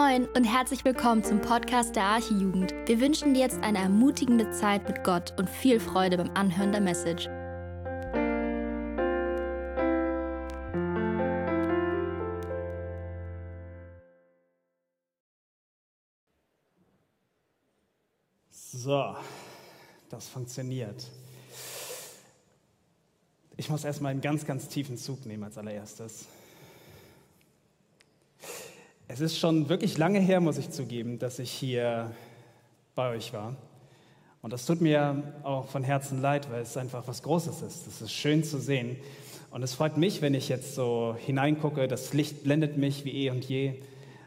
Moin und herzlich willkommen zum Podcast der Archijugend. Wir wünschen dir jetzt eine ermutigende Zeit mit Gott und viel Freude beim Anhören der Message. So, das funktioniert. Ich muss erstmal einen ganz, ganz tiefen Zug nehmen als allererstes. Es ist schon wirklich lange her, muss ich zugeben, dass ich hier bei euch war. Und das tut mir auch von Herzen leid, weil es einfach was Großes ist. Es ist schön zu sehen. Und es freut mich, wenn ich jetzt so hineingucke. Das Licht blendet mich wie eh und je.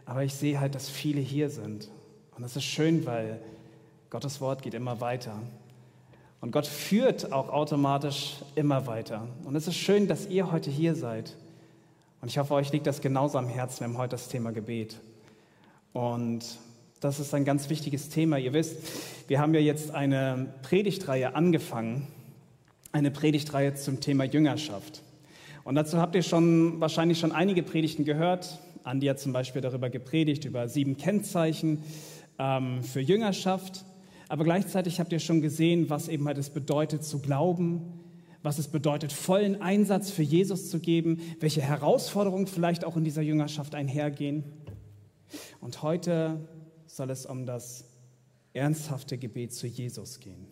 Aber ich sehe halt, dass viele hier sind. Und das ist schön, weil Gottes Wort geht immer weiter. Und Gott führt auch automatisch immer weiter. Und es ist schön, dass ihr heute hier seid. Und ich hoffe, euch liegt das genauso am Herzen. Wir haben heute das Thema Gebet. Und das ist ein ganz wichtiges Thema. Ihr wisst, wir haben ja jetzt eine Predigtreihe angefangen, eine Predigtreihe zum Thema Jüngerschaft. Und dazu habt ihr schon wahrscheinlich schon einige Predigten gehört. Andi hat zum Beispiel darüber gepredigt, über sieben Kennzeichen ähm, für Jüngerschaft. Aber gleichzeitig habt ihr schon gesehen, was eben halt es bedeutet zu glauben, was es bedeutet, vollen Einsatz für Jesus zu geben, welche Herausforderungen vielleicht auch in dieser Jüngerschaft einhergehen. Und heute soll es um das ernsthafte Gebet zu Jesus gehen.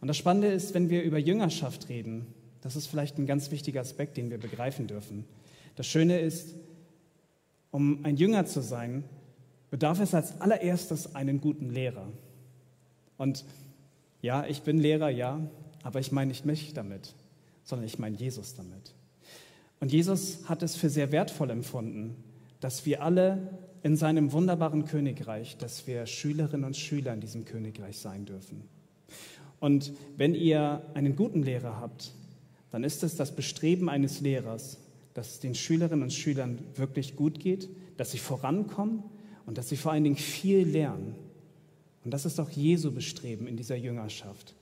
Und das Spannende ist, wenn wir über Jüngerschaft reden, das ist vielleicht ein ganz wichtiger Aspekt, den wir begreifen dürfen. Das Schöne ist, um ein Jünger zu sein, bedarf es als allererstes einen guten Lehrer. Und ja, ich bin Lehrer, ja, aber ich meine nicht mich damit, sondern ich meine Jesus damit. Und Jesus hat es für sehr wertvoll empfunden, dass wir alle in seinem wunderbaren Königreich, dass wir Schülerinnen und Schüler in diesem Königreich sein dürfen. Und wenn ihr einen guten Lehrer habt, dann ist es das Bestreben eines Lehrers, dass es den Schülerinnen und Schülern wirklich gut geht, dass sie vorankommen und dass sie vor allen Dingen viel lernen. Und das ist auch Jesu Bestreben in dieser Jüngerschaft,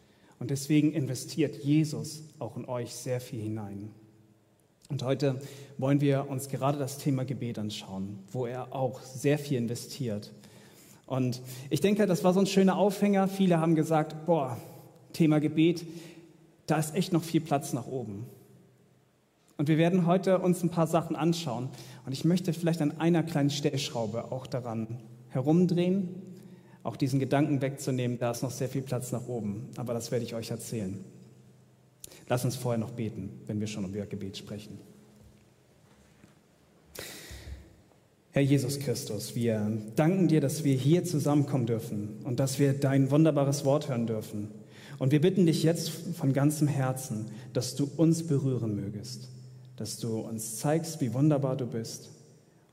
und deswegen investiert Jesus auch in euch sehr viel hinein. Und heute wollen wir uns gerade das Thema Gebet anschauen, wo er auch sehr viel investiert. Und ich denke, das war so ein schöner Aufhänger. Viele haben gesagt, boah, Thema Gebet, da ist echt noch viel Platz nach oben. Und wir werden heute uns ein paar Sachen anschauen. Und ich möchte vielleicht an einer kleinen Stellschraube auch daran herumdrehen auch diesen Gedanken wegzunehmen, da ist noch sehr viel Platz nach oben. Aber das werde ich euch erzählen. Lass uns vorher noch beten, wenn wir schon über Gebet sprechen. Herr Jesus Christus, wir danken dir, dass wir hier zusammenkommen dürfen und dass wir dein wunderbares Wort hören dürfen. Und wir bitten dich jetzt von ganzem Herzen, dass du uns berühren mögest, dass du uns zeigst, wie wunderbar du bist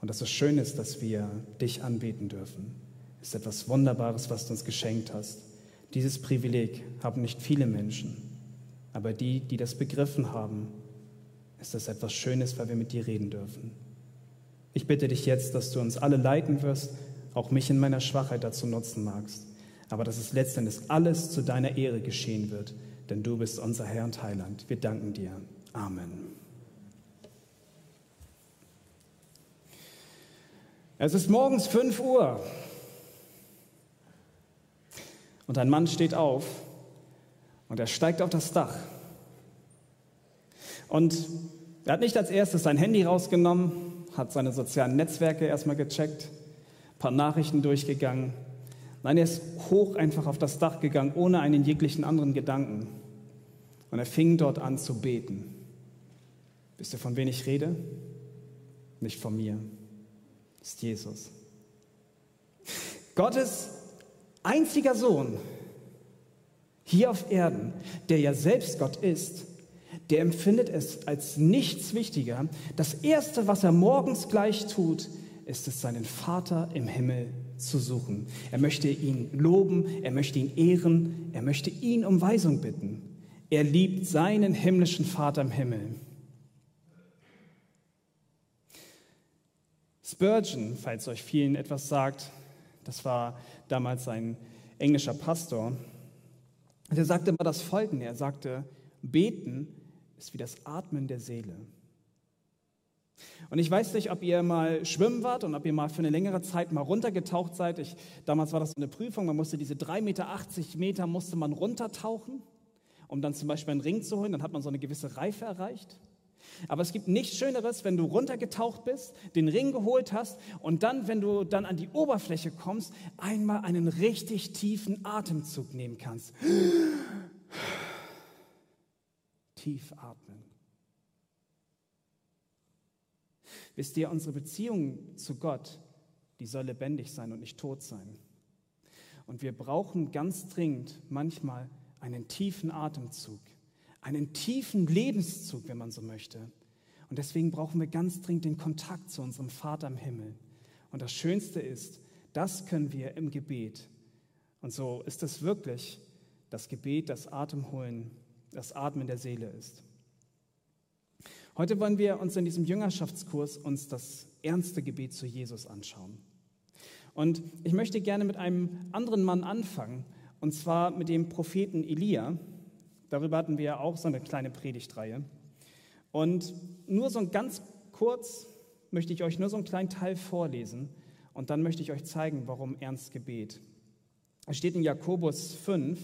und dass es schön ist, dass wir dich anbeten dürfen ist etwas Wunderbares, was du uns geschenkt hast. Dieses Privileg haben nicht viele Menschen, aber die, die das begriffen haben, ist das etwas Schönes, weil wir mit dir reden dürfen. Ich bitte dich jetzt, dass du uns alle leiten wirst, auch mich in meiner Schwachheit dazu nutzen magst, aber dass es letztendlich alles zu deiner Ehre geschehen wird, denn du bist unser Herr und Heiland. Wir danken dir. Amen. Es ist morgens 5 Uhr. Und ein Mann steht auf und er steigt auf das Dach. Und er hat nicht als erstes sein Handy rausgenommen, hat seine sozialen Netzwerke erstmal gecheckt, ein paar Nachrichten durchgegangen. Nein, er ist hoch einfach auf das Dach gegangen, ohne einen jeglichen anderen Gedanken. Und er fing dort an zu beten. Wisst ihr, von wem ich rede? Nicht von mir. Ist Jesus. Gottes einziger Sohn hier auf Erden, der ja selbst Gott ist, der empfindet es als nichts wichtiger. Das Erste, was er morgens gleich tut, ist es, seinen Vater im Himmel zu suchen. Er möchte ihn loben, er möchte ihn ehren, er möchte ihn um Weisung bitten. Er liebt seinen himmlischen Vater im Himmel. Spurgeon, falls euch vielen etwas sagt, das war damals ein englischer Pastor. Der sagte immer das Folgende. Er sagte, beten ist wie das Atmen der Seele. Und ich weiß nicht, ob ihr mal schwimmen wart und ob ihr mal für eine längere Zeit mal runtergetaucht seid. Ich, damals war das eine Prüfung, man musste diese 3,80 Meter, Meter musste man runtertauchen, um dann zum Beispiel einen Ring zu holen. Dann hat man so eine gewisse Reife erreicht. Aber es gibt nichts Schöneres, wenn du runtergetaucht bist, den Ring geholt hast und dann, wenn du dann an die Oberfläche kommst, einmal einen richtig tiefen Atemzug nehmen kannst. Tief atmen. Wisst ihr, unsere Beziehung zu Gott, die soll lebendig sein und nicht tot sein. Und wir brauchen ganz dringend manchmal einen tiefen Atemzug, einen tiefen Lebenszug, wenn man so möchte. Und deswegen brauchen wir ganz dringend den Kontakt zu unserem Vater im Himmel. Und das Schönste ist, das können wir im Gebet. Und so ist es wirklich das Gebet, das Atemholen, das Atmen der Seele ist. Heute wollen wir uns in diesem Jüngerschaftskurs uns das ernste Gebet zu Jesus anschauen. Und ich möchte gerne mit einem anderen Mann anfangen, und zwar mit dem Propheten Elia. Darüber hatten wir ja auch so eine kleine Predigtreihe. Und nur so ein ganz kurz möchte ich euch nur so einen kleinen Teil vorlesen und dann möchte ich euch zeigen, warum ernst Gebet. Es steht in Jakobus 5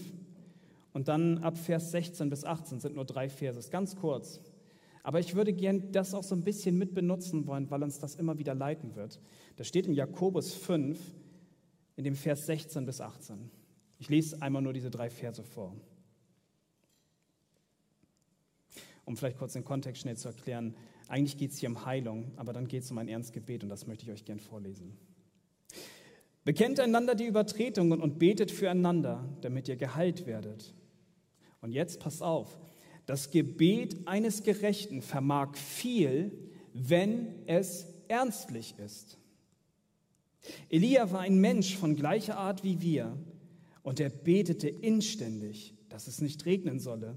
und dann ab Vers 16 bis 18 sind nur drei Verse, ganz kurz. Aber ich würde gern das auch so ein bisschen mit benutzen wollen, weil uns das immer wieder leiten wird. Das steht in Jakobus 5, in dem Vers 16 bis 18. Ich lese einmal nur diese drei Verse vor. Um vielleicht kurz den Kontext schnell zu erklären. Eigentlich geht es hier um Heilung, aber dann geht es um ein Ernstgebet und das möchte ich euch gern vorlesen. Bekennt einander die Übertretungen und betet füreinander, damit ihr geheilt werdet. Und jetzt passt auf, das Gebet eines Gerechten vermag viel, wenn es ernstlich ist. Elia war ein Mensch von gleicher Art wie wir und er betete inständig, dass es nicht regnen solle.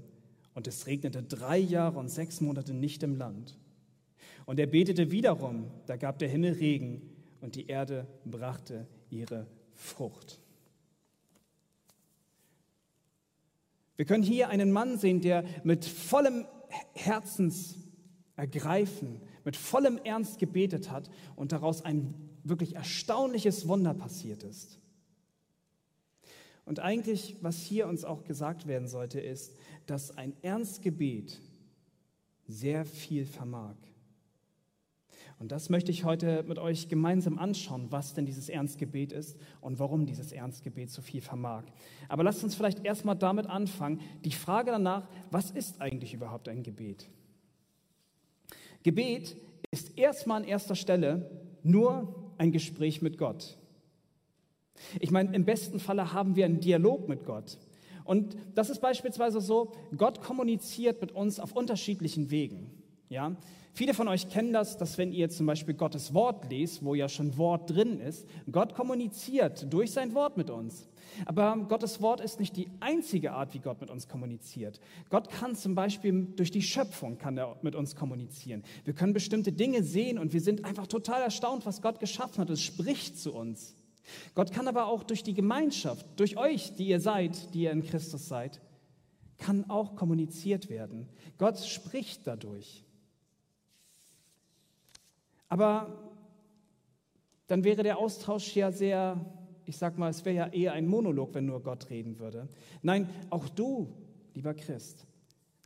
Und es regnete drei Jahre und sechs Monate nicht im Land. Und er betete wiederum, da gab der Himmel Regen und die Erde brachte ihre Frucht. Wir können hier einen Mann sehen, der mit vollem Herzensergreifen, mit vollem Ernst gebetet hat und daraus ein wirklich erstaunliches Wunder passiert ist. Und eigentlich, was hier uns auch gesagt werden sollte, ist, dass ein Ernstgebet sehr viel vermag. Und das möchte ich heute mit euch gemeinsam anschauen, was denn dieses Ernstgebet ist und warum dieses Ernstgebet so viel vermag. Aber lasst uns vielleicht erstmal damit anfangen, die Frage danach, was ist eigentlich überhaupt ein Gebet? Gebet ist erstmal an erster Stelle nur ein Gespräch mit Gott. Ich meine, im besten Falle haben wir einen Dialog mit Gott. Und das ist beispielsweise so, Gott kommuniziert mit uns auf unterschiedlichen Wegen. Ja? Viele von euch kennen das, dass wenn ihr zum Beispiel Gottes Wort lest, wo ja schon Wort drin ist, Gott kommuniziert durch sein Wort mit uns. Aber Gottes Wort ist nicht die einzige Art, wie Gott mit uns kommuniziert. Gott kann zum Beispiel durch die Schöpfung kann er mit uns kommunizieren. Wir können bestimmte Dinge sehen und wir sind einfach total erstaunt, was Gott geschaffen hat. Es spricht zu uns. Gott kann aber auch durch die Gemeinschaft, durch euch, die ihr seid, die ihr in Christus seid, kann auch kommuniziert werden. Gott spricht dadurch. Aber dann wäre der Austausch ja sehr, ich sag mal, es wäre ja eher ein Monolog, wenn nur Gott reden würde. Nein, auch du, lieber Christ,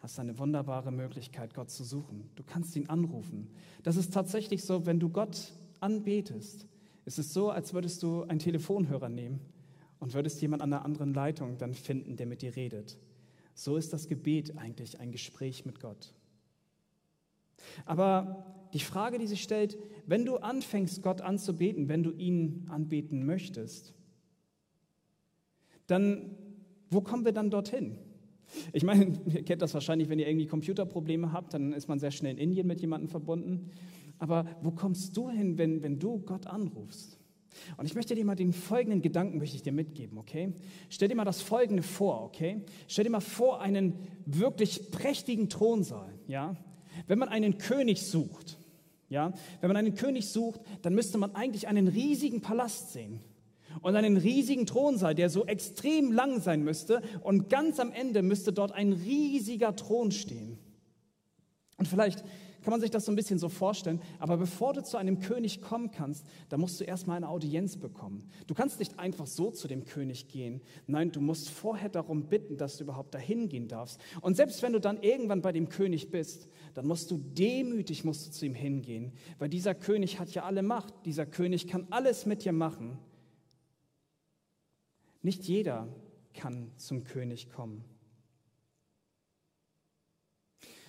hast eine wunderbare Möglichkeit, Gott zu suchen. Du kannst ihn anrufen. Das ist tatsächlich so, wenn du Gott anbetest, ist es so, als würdest du einen Telefonhörer nehmen und würdest jemand an einer anderen Leitung dann finden, der mit dir redet. So ist das Gebet eigentlich ein Gespräch mit Gott. Aber die Frage, die sich stellt, wenn du anfängst, Gott anzubeten, wenn du ihn anbeten möchtest, dann, wo kommen wir dann dorthin? Ich meine, ihr kennt das wahrscheinlich, wenn ihr irgendwie Computerprobleme habt, dann ist man sehr schnell in Indien mit jemandem verbunden. Aber wo kommst du hin, wenn, wenn du Gott anrufst? Und ich möchte dir mal den folgenden Gedanken möchte ich dir mitgeben, okay? Stell dir mal das folgende vor, okay? Stell dir mal vor einen wirklich prächtigen Thronsaal, ja? Wenn man einen König sucht, ja, wenn man einen König sucht, dann müsste man eigentlich einen riesigen Palast sehen und einen riesigen Thronsaal, der so extrem lang sein müsste und ganz am Ende müsste dort ein riesiger Thron stehen. Und vielleicht kann man sich das so ein bisschen so vorstellen, aber bevor du zu einem König kommen kannst, da musst du erstmal eine Audienz bekommen. Du kannst nicht einfach so zu dem König gehen. Nein, du musst vorher darum bitten, dass du überhaupt dahin gehen darfst. Und selbst wenn du dann irgendwann bei dem König bist, dann musst du demütig musst du zu ihm hingehen, weil dieser König hat ja alle Macht. Dieser König kann alles mit dir machen. Nicht jeder kann zum König kommen.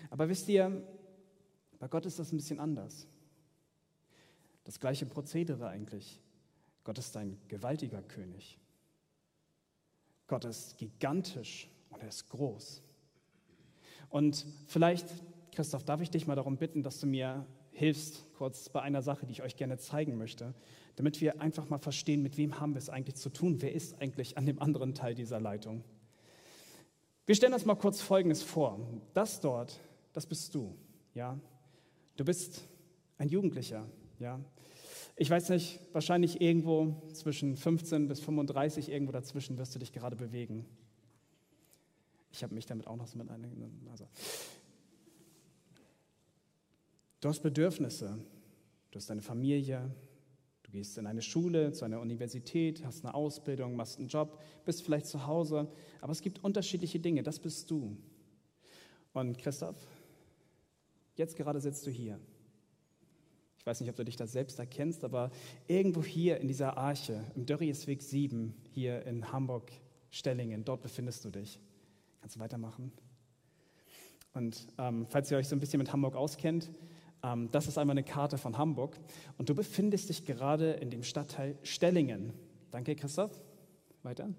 Aber wisst ihr, bei Gott ist das ein bisschen anders. Das gleiche Prozedere eigentlich. Gott ist ein gewaltiger König. Gott ist gigantisch und er ist groß. Und vielleicht, Christoph, darf ich dich mal darum bitten, dass du mir hilfst, kurz bei einer Sache, die ich euch gerne zeigen möchte, damit wir einfach mal verstehen, mit wem haben wir es eigentlich zu tun, wer ist eigentlich an dem anderen Teil dieser Leitung. Wir stellen uns mal kurz Folgendes vor. Das dort, das bist du, ja. Du bist ein Jugendlicher, ja. Ich weiß nicht, wahrscheinlich irgendwo zwischen 15 bis 35, irgendwo dazwischen wirst du dich gerade bewegen. Ich habe mich damit auch noch so mit eingenommen. Also. Du hast Bedürfnisse, du hast eine Familie, du gehst in eine Schule, zu einer Universität, hast eine Ausbildung, machst einen Job, bist vielleicht zu Hause, aber es gibt unterschiedliche Dinge, das bist du. Und Christoph, Jetzt gerade sitzt du hier. Ich weiß nicht, ob du dich da selbst erkennst, aber irgendwo hier in dieser Arche, im Dörriesweg 7, hier in Hamburg-Stellingen, dort befindest du dich. Kannst du weitermachen? Und ähm, falls ihr euch so ein bisschen mit Hamburg auskennt, ähm, das ist einmal eine Karte von Hamburg. Und du befindest dich gerade in dem Stadtteil Stellingen. Danke, Christoph. Weiter.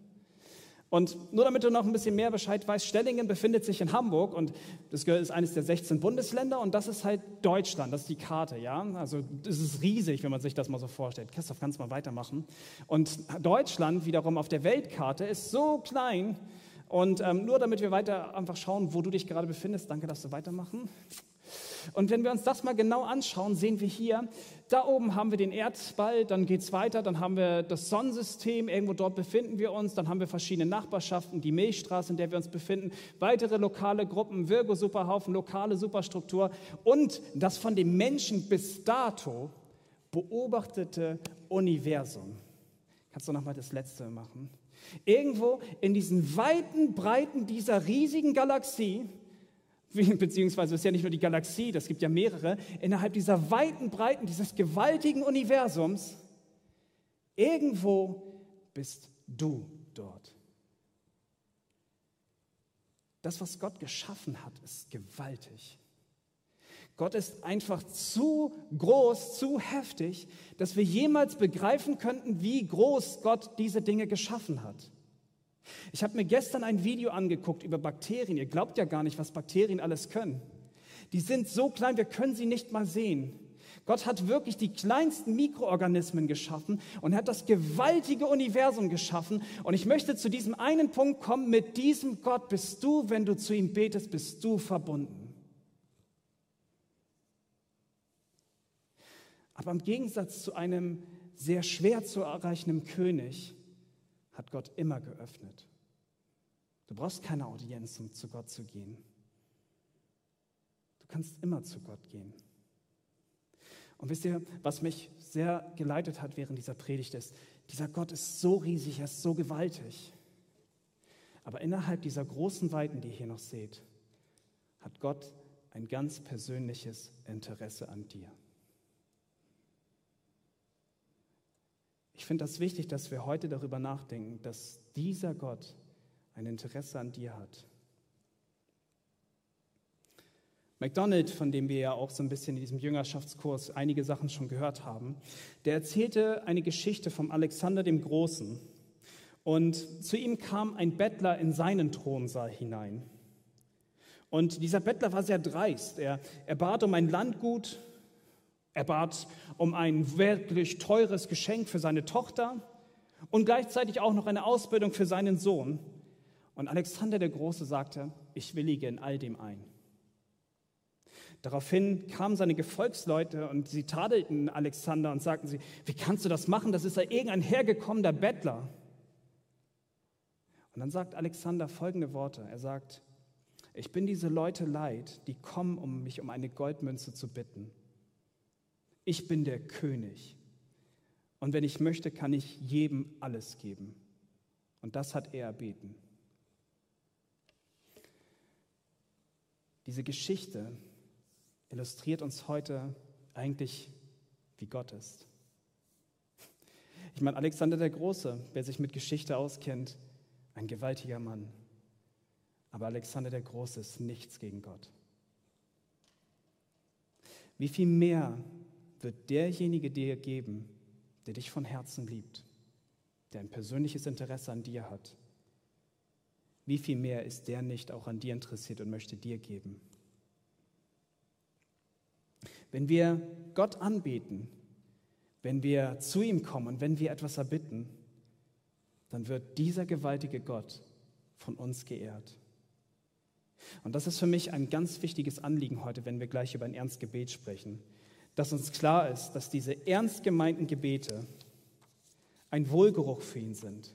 Und nur damit du noch ein bisschen mehr Bescheid weißt, Stellingen befindet sich in Hamburg und das ist eines der 16 Bundesländer und das ist halt Deutschland, das ist die Karte, ja. Also das ist riesig, wenn man sich das mal so vorstellt. Christoph, kannst du mal weitermachen? Und Deutschland wiederum auf der Weltkarte ist so klein und ähm, nur damit wir weiter einfach schauen, wo du dich gerade befindest, danke, dass du weitermachen. Und wenn wir uns das mal genau anschauen, sehen wir hier, da oben haben wir den Erdball, dann geht es weiter, dann haben wir das Sonnensystem, irgendwo dort befinden wir uns, dann haben wir verschiedene Nachbarschaften, die Milchstraße, in der wir uns befinden, weitere lokale Gruppen, Virgo-Superhaufen, lokale Superstruktur und das von dem Menschen bis dato beobachtete Universum. Kannst du nochmal das letzte machen? Irgendwo in diesen weiten Breiten dieser riesigen Galaxie beziehungsweise es ist ja nicht nur die Galaxie, das gibt ja mehrere, innerhalb dieser weiten Breiten dieses gewaltigen Universums, irgendwo bist du dort. Das, was Gott geschaffen hat, ist gewaltig. Gott ist einfach zu groß, zu heftig, dass wir jemals begreifen könnten, wie groß Gott diese Dinge geschaffen hat. Ich habe mir gestern ein Video angeguckt über Bakterien. Ihr glaubt ja gar nicht, was Bakterien alles können. Die sind so klein, wir können sie nicht mal sehen. Gott hat wirklich die kleinsten Mikroorganismen geschaffen und hat das gewaltige Universum geschaffen. Und ich möchte zu diesem einen Punkt kommen, mit diesem Gott bist du, wenn du zu ihm betest, bist du verbunden. Aber im Gegensatz zu einem sehr schwer zu erreichenden König hat Gott immer geöffnet. Du brauchst keine Audienz, um zu Gott zu gehen. Du kannst immer zu Gott gehen. Und wisst ihr, was mich sehr geleitet hat während dieser Predigt ist, dieser Gott ist so riesig, er ist so gewaltig. Aber innerhalb dieser großen Weiten, die ihr hier noch seht, hat Gott ein ganz persönliches Interesse an dir. Ich finde das wichtig, dass wir heute darüber nachdenken, dass dieser Gott ein Interesse an dir hat. McDonald, von dem wir ja auch so ein bisschen in diesem Jüngerschaftskurs einige Sachen schon gehört haben, der erzählte eine Geschichte vom Alexander dem Großen. Und zu ihm kam ein Bettler in seinen Thronsaal hinein. Und dieser Bettler war sehr dreist. Er, er bat um ein Landgut, er bat um ein wirklich teures Geschenk für seine Tochter und gleichzeitig auch noch eine Ausbildung für seinen Sohn. Und Alexander der Große sagte, ich willige in all dem ein. Daraufhin kamen seine Gefolgsleute und sie tadelten Alexander und sagten sie, wie kannst du das machen? Das ist ja irgendein hergekommener Bettler. Und dann sagt Alexander folgende Worte. Er sagt, Ich bin diese Leute leid, die kommen, um mich um eine Goldmünze zu bitten. Ich bin der König. Und wenn ich möchte, kann ich jedem alles geben. Und das hat er erbeten. Diese Geschichte illustriert uns heute eigentlich, wie Gott ist. Ich meine, Alexander der Große, wer sich mit Geschichte auskennt, ein gewaltiger Mann. Aber Alexander der Große ist nichts gegen Gott. Wie viel mehr wird derjenige dir geben, der dich von Herzen liebt, der ein persönliches Interesse an dir hat? Wie viel mehr ist der nicht auch an dir interessiert und möchte dir geben? Wenn wir Gott anbeten, wenn wir zu ihm kommen und wenn wir etwas erbitten, dann wird dieser gewaltige Gott von uns geehrt. Und das ist für mich ein ganz wichtiges Anliegen heute, wenn wir gleich über ein Ernstgebet sprechen, dass uns klar ist, dass diese ernst gemeinten Gebete ein Wohlgeruch für ihn sind,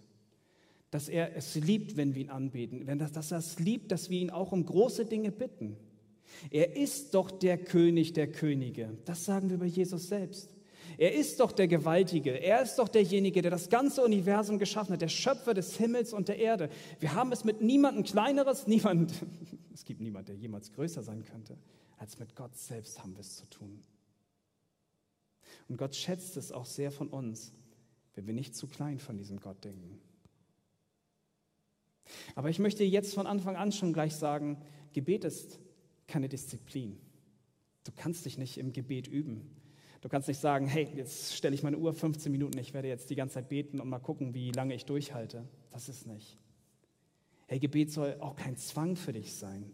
dass er es liebt, wenn wir ihn anbeten, dass er es liebt, dass wir ihn auch um große Dinge bitten. Er ist doch der König der Könige. Das sagen wir über Jesus selbst. Er ist doch der Gewaltige. Er ist doch derjenige, der das ganze Universum geschaffen hat, der Schöpfer des Himmels und der Erde. Wir haben es mit niemandem Kleineres, niemand, es gibt niemand, der jemals größer sein könnte, als mit Gott selbst haben wir es zu tun. Und Gott schätzt es auch sehr von uns, wenn wir nicht zu klein von diesem Gott denken. Aber ich möchte jetzt von Anfang an schon gleich sagen, Gebet ist keine Disziplin. Du kannst dich nicht im Gebet üben. Du kannst nicht sagen, hey, jetzt stelle ich meine Uhr 15 Minuten, ich werde jetzt die ganze Zeit beten und mal gucken, wie lange ich durchhalte. Das ist nicht. Hey, Gebet soll auch kein Zwang für dich sein.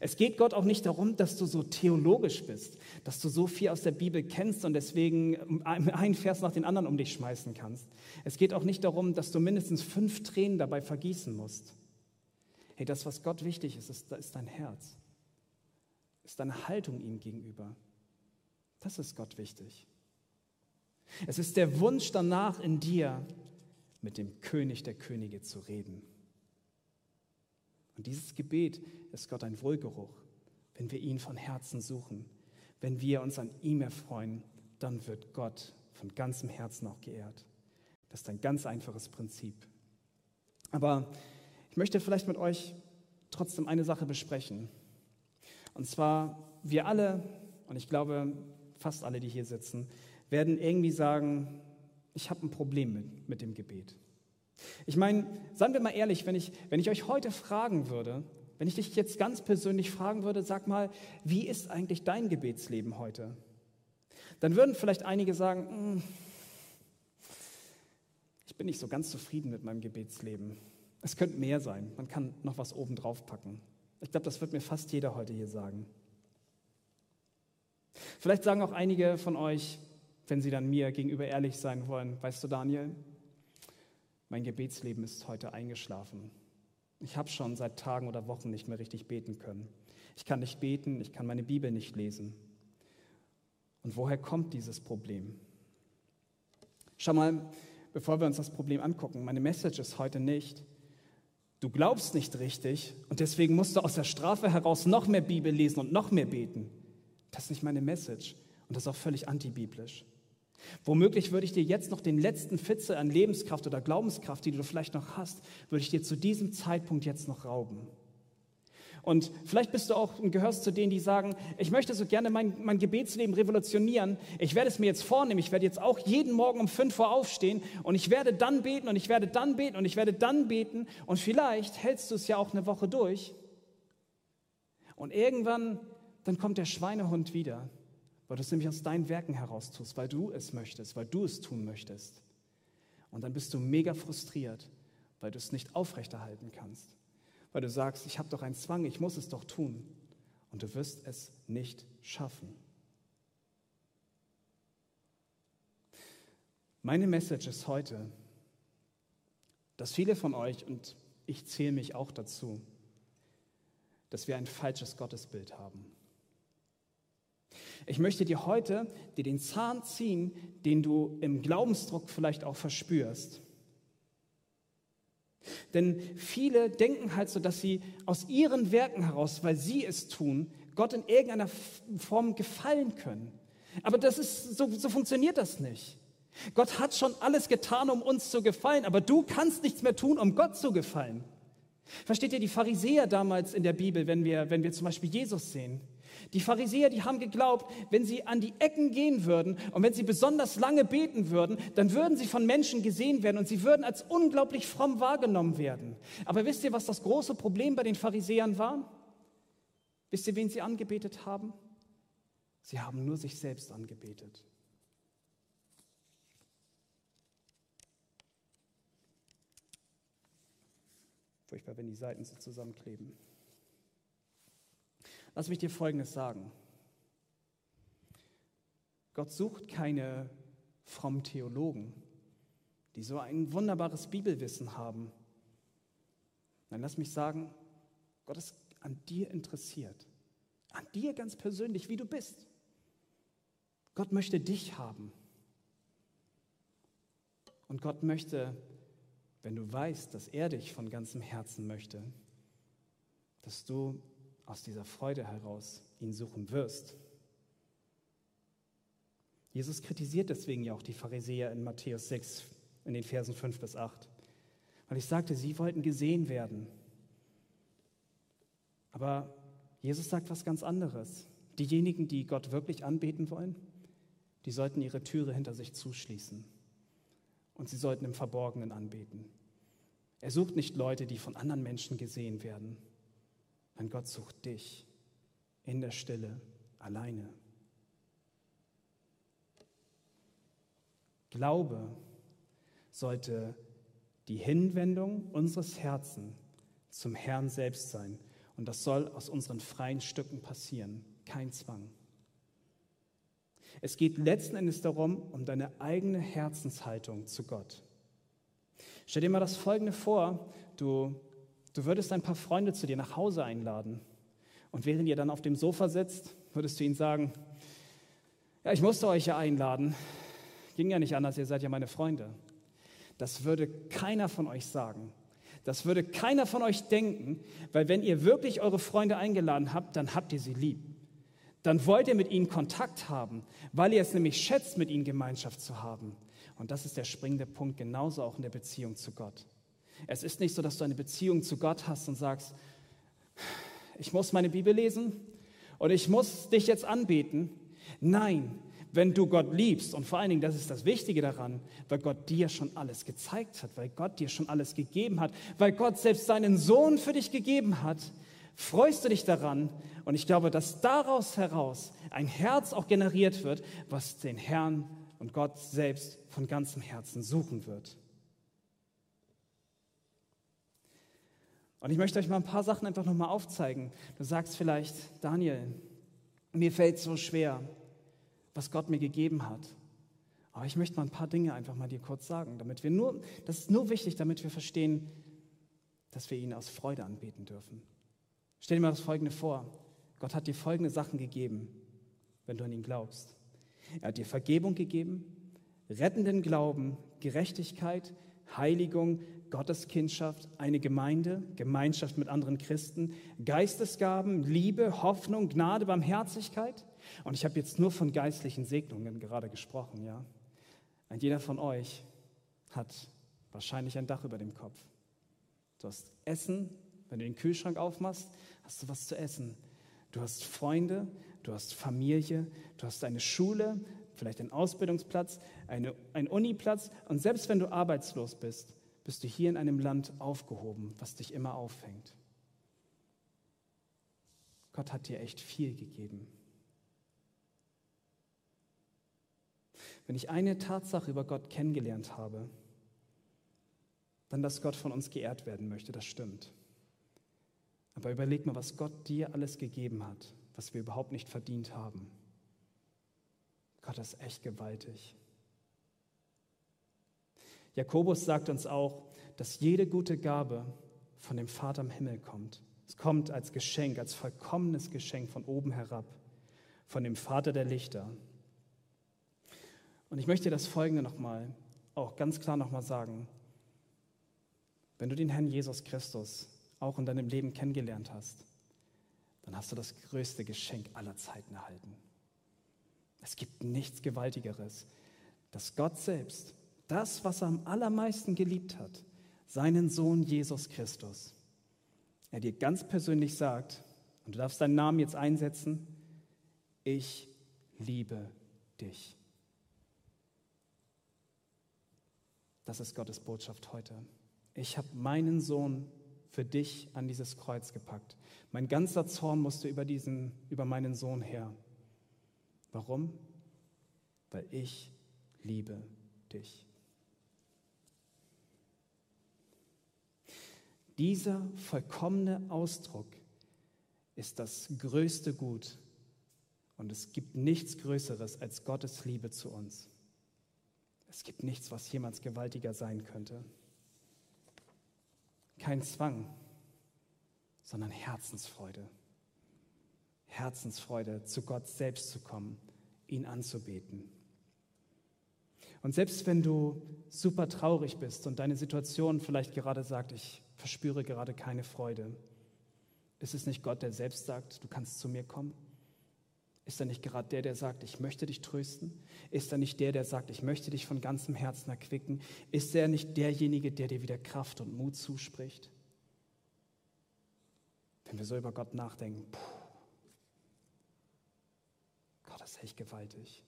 Es geht Gott auch nicht darum, dass du so theologisch bist, dass du so viel aus der Bibel kennst und deswegen einen Vers nach den anderen um dich schmeißen kannst. Es geht auch nicht darum, dass du mindestens fünf Tränen dabei vergießen musst. Hey, das, was Gott wichtig ist, ist, ist dein Herz, ist deine Haltung ihm gegenüber. Das ist Gott wichtig. Es ist der Wunsch danach in dir, mit dem König der Könige zu reden. Und dieses Gebet ist Gott ein Wohlgeruch. Wenn wir ihn von Herzen suchen, wenn wir uns an ihm erfreuen, dann wird Gott von ganzem Herzen auch geehrt. Das ist ein ganz einfaches Prinzip. Aber ich möchte vielleicht mit euch trotzdem eine Sache besprechen. Und zwar, wir alle, und ich glaube, fast alle, die hier sitzen, werden irgendwie sagen, ich habe ein Problem mit, mit dem Gebet. Ich meine, seien wir mal ehrlich, wenn ich, wenn ich euch heute fragen würde, wenn ich dich jetzt ganz persönlich fragen würde, sag mal, wie ist eigentlich dein Gebetsleben heute? Dann würden vielleicht einige sagen, hm, ich bin nicht so ganz zufrieden mit meinem Gebetsleben. Es könnte mehr sein, man kann noch was oben drauf packen. Ich glaube, das wird mir fast jeder heute hier sagen. Vielleicht sagen auch einige von euch, wenn sie dann mir gegenüber ehrlich sein wollen, weißt du Daniel, mein Gebetsleben ist heute eingeschlafen. Ich habe schon seit Tagen oder Wochen nicht mehr richtig beten können. Ich kann nicht beten, ich kann meine Bibel nicht lesen. Und woher kommt dieses Problem? Schau mal, bevor wir uns das Problem angucken, meine Message ist heute nicht, du glaubst nicht richtig und deswegen musst du aus der Strafe heraus noch mehr Bibel lesen und noch mehr beten. Das ist nicht meine Message und das ist auch völlig antibiblisch. Womöglich würde ich dir jetzt noch den letzten Fitze an Lebenskraft oder Glaubenskraft, die du vielleicht noch hast, würde ich dir zu diesem Zeitpunkt jetzt noch rauben. Und vielleicht bist du auch und gehörst zu denen, die sagen, ich möchte so gerne mein, mein Gebetsleben revolutionieren. Ich werde es mir jetzt vornehmen. Ich werde jetzt auch jeden Morgen um fünf Uhr aufstehen und ich werde dann beten und ich werde dann beten und ich werde dann beten. Und vielleicht hältst du es ja auch eine Woche durch. Und irgendwann dann kommt der Schweinehund wieder, weil du es nämlich aus deinen Werken heraus tust, weil du es möchtest, weil du es tun möchtest. Und dann bist du mega frustriert, weil du es nicht aufrechterhalten kannst, weil du sagst, ich habe doch einen Zwang, ich muss es doch tun. Und du wirst es nicht schaffen. Meine Message ist heute, dass viele von euch, und ich zähle mich auch dazu, dass wir ein falsches Gottesbild haben. Ich möchte dir heute dir den Zahn ziehen, den du im Glaubensdruck vielleicht auch verspürst. Denn viele denken halt so, dass sie aus ihren Werken heraus, weil sie es tun, Gott in irgendeiner Form gefallen können. Aber das ist, so, so funktioniert das nicht. Gott hat schon alles getan, um uns zu gefallen, aber du kannst nichts mehr tun, um Gott zu gefallen. Versteht ihr die Pharisäer damals in der Bibel, wenn wir, wenn wir zum Beispiel Jesus sehen? Die Pharisäer, die haben geglaubt, wenn sie an die Ecken gehen würden und wenn sie besonders lange beten würden, dann würden sie von Menschen gesehen werden und sie würden als unglaublich fromm wahrgenommen werden. Aber wisst ihr, was das große Problem bei den Pharisäern war? Wisst ihr, wen sie angebetet haben? Sie haben nur sich selbst angebetet. Furchtbar, wenn die Seiten so zusammenkleben. Lass mich dir Folgendes sagen. Gott sucht keine frommen Theologen, die so ein wunderbares Bibelwissen haben. Nein, lass mich sagen, Gott ist an dir interessiert. An dir ganz persönlich, wie du bist. Gott möchte dich haben. Und Gott möchte wenn du weißt, dass er dich von ganzem Herzen möchte, dass du aus dieser Freude heraus ihn suchen wirst. Jesus kritisiert deswegen ja auch die Pharisäer in Matthäus 6 in den Versen 5 bis 8, weil ich sagte, sie wollten gesehen werden. Aber Jesus sagt was ganz anderes. Diejenigen, die Gott wirklich anbeten wollen, die sollten ihre Türe hinter sich zuschließen und sie sollten im Verborgenen anbeten. Er sucht nicht Leute, die von anderen Menschen gesehen werden. Nein, Gott sucht dich in der Stille, alleine. Glaube sollte die Hinwendung unseres Herzens zum Herrn selbst sein. Und das soll aus unseren freien Stücken passieren, kein Zwang. Es geht letzten Endes darum, um deine eigene Herzenshaltung zu Gott. Stell dir mal das Folgende vor, du, du würdest ein paar Freunde zu dir nach Hause einladen und während ihr dann auf dem Sofa sitzt, würdest du ihnen sagen, ja, ich musste euch ja einladen, ging ja nicht anders, ihr seid ja meine Freunde. Das würde keiner von euch sagen. Das würde keiner von euch denken, weil wenn ihr wirklich eure Freunde eingeladen habt, dann habt ihr sie lieb. Dann wollt ihr mit ihnen Kontakt haben, weil ihr es nämlich schätzt, mit ihnen Gemeinschaft zu haben. Und das ist der springende Punkt, genauso auch in der Beziehung zu Gott. Es ist nicht so, dass du eine Beziehung zu Gott hast und sagst, ich muss meine Bibel lesen und ich muss dich jetzt anbeten. Nein, wenn du Gott liebst, und vor allen Dingen, das ist das Wichtige daran, weil Gott dir schon alles gezeigt hat, weil Gott dir schon alles gegeben hat, weil Gott selbst seinen Sohn für dich gegeben hat, freust du dich daran. Und ich glaube, dass daraus heraus ein Herz auch generiert wird, was den Herrn und Gott selbst von ganzem Herzen suchen wird. Und ich möchte euch mal ein paar Sachen einfach nochmal aufzeigen. Du sagst vielleicht, Daniel, mir fällt so schwer, was Gott mir gegeben hat. Aber ich möchte mal ein paar Dinge einfach mal dir kurz sagen, damit wir nur, das ist nur wichtig, damit wir verstehen, dass wir ihn aus Freude anbeten dürfen. Stell dir mal das Folgende vor. Gott hat dir folgende Sachen gegeben, wenn du an ihn glaubst. Er hat dir Vergebung gegeben, rettenden Glauben, Gerechtigkeit, Heiligung, Gotteskindschaft, eine Gemeinde, Gemeinschaft mit anderen Christen, Geistesgaben, Liebe, Hoffnung, Gnade, Barmherzigkeit. Und ich habe jetzt nur von geistlichen Segnungen gerade gesprochen, ja. Ein jeder von euch hat wahrscheinlich ein Dach über dem Kopf. Du hast Essen, wenn du den Kühlschrank aufmachst, hast du was zu essen. Du hast Freunde, du hast Familie, du hast eine Schule, vielleicht einen Ausbildungsplatz, eine, einen Uniplatz und selbst wenn du arbeitslos bist, bist du hier in einem Land aufgehoben, was dich immer auffängt. Gott hat dir echt viel gegeben. Wenn ich eine Tatsache über Gott kennengelernt habe, dann, dass Gott von uns geehrt werden möchte, das stimmt. Aber überleg mal, was Gott dir alles gegeben hat was wir überhaupt nicht verdient haben. Gott ist echt gewaltig. Jakobus sagt uns auch, dass jede gute Gabe von dem Vater im Himmel kommt. Es kommt als Geschenk, als vollkommenes Geschenk von oben herab, von dem Vater der Lichter. Und ich möchte das Folgende nochmal, auch ganz klar nochmal sagen. Wenn du den Herrn Jesus Christus auch in deinem Leben kennengelernt hast, dann hast du das größte Geschenk aller Zeiten erhalten. Es gibt nichts Gewaltigeres, dass Gott selbst das, was er am allermeisten geliebt hat, seinen Sohn Jesus Christus, er dir ganz persönlich sagt, und du darfst deinen Namen jetzt einsetzen, ich liebe dich. Das ist Gottes Botschaft heute. Ich habe meinen Sohn für dich an dieses Kreuz gepackt. Mein ganzer Zorn musste über, diesen, über meinen Sohn her. Warum? Weil ich liebe dich. Dieser vollkommene Ausdruck ist das größte Gut und es gibt nichts Größeres als Gottes Liebe zu uns. Es gibt nichts, was jemals gewaltiger sein könnte. Kein Zwang, sondern Herzensfreude. Herzensfreude, zu Gott selbst zu kommen, ihn anzubeten. Und selbst wenn du super traurig bist und deine Situation vielleicht gerade sagt, ich verspüre gerade keine Freude, ist es nicht Gott, der selbst sagt, du kannst zu mir kommen? Ist er nicht gerade der, der sagt, ich möchte dich trösten? Ist er nicht der, der sagt, ich möchte dich von ganzem Herzen erquicken? Ist er nicht derjenige, der dir wieder Kraft und Mut zuspricht? Wenn wir so über Gott nachdenken, puh, Gott ist echt gewaltig.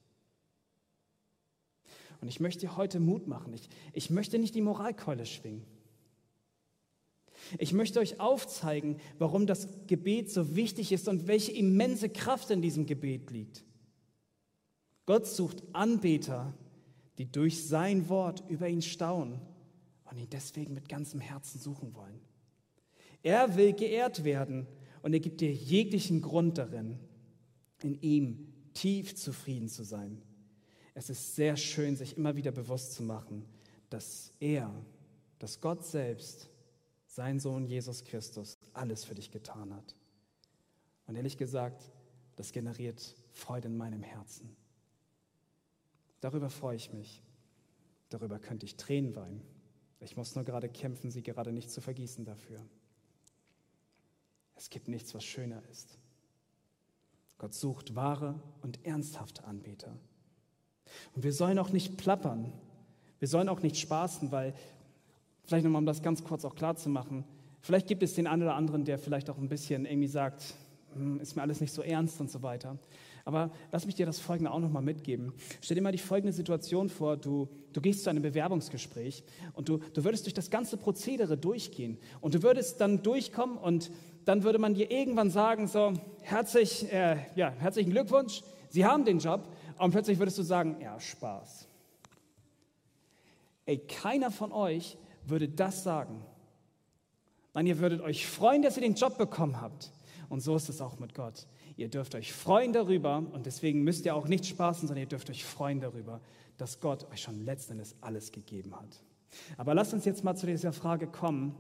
Und ich möchte dir heute Mut machen. Ich, ich möchte nicht die Moralkeule schwingen. Ich möchte euch aufzeigen, warum das Gebet so wichtig ist und welche immense Kraft in diesem Gebet liegt. Gott sucht Anbeter, die durch sein Wort über ihn staunen und ihn deswegen mit ganzem Herzen suchen wollen. Er will geehrt werden und er gibt dir jeglichen Grund darin, in ihm tief zufrieden zu sein. Es ist sehr schön, sich immer wieder bewusst zu machen, dass er, dass Gott selbst sein Sohn Jesus Christus alles für dich getan hat. Und ehrlich gesagt, das generiert Freude in meinem Herzen. Darüber freue ich mich. Darüber könnte ich Tränen weinen. Ich muss nur gerade kämpfen, sie gerade nicht zu vergießen dafür. Es gibt nichts, was schöner ist. Gott sucht wahre und ernsthafte Anbeter. Und wir sollen auch nicht plappern. Wir sollen auch nicht spaßen, weil Vielleicht nochmal, um das ganz kurz auch klar zu machen. Vielleicht gibt es den einen oder anderen, der vielleicht auch ein bisschen irgendwie sagt, hm, ist mir alles nicht so ernst und so weiter. Aber lass mich dir das Folgende auch nochmal mitgeben. Stell dir mal die folgende Situation vor. Du, du gehst zu einem Bewerbungsgespräch und du, du würdest durch das ganze Prozedere durchgehen. Und du würdest dann durchkommen und dann würde man dir irgendwann sagen, so, herzlich, äh, ja, herzlichen Glückwunsch, Sie haben den Job. Und plötzlich würdest du sagen, ja, Spaß. Ey, keiner von euch würde das sagen. Nein, ihr würdet euch freuen, dass ihr den Job bekommen habt. Und so ist es auch mit Gott. Ihr dürft euch freuen darüber und deswegen müsst ihr auch nicht spaßen, sondern ihr dürft euch freuen darüber, dass Gott euch schon letztendlich alles gegeben hat. Aber lasst uns jetzt mal zu dieser Frage kommen,